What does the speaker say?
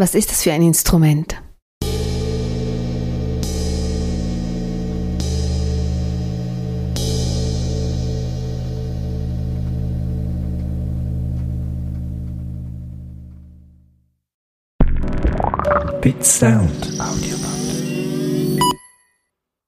Was ist das für ein Instrument? Bit Sound Audio.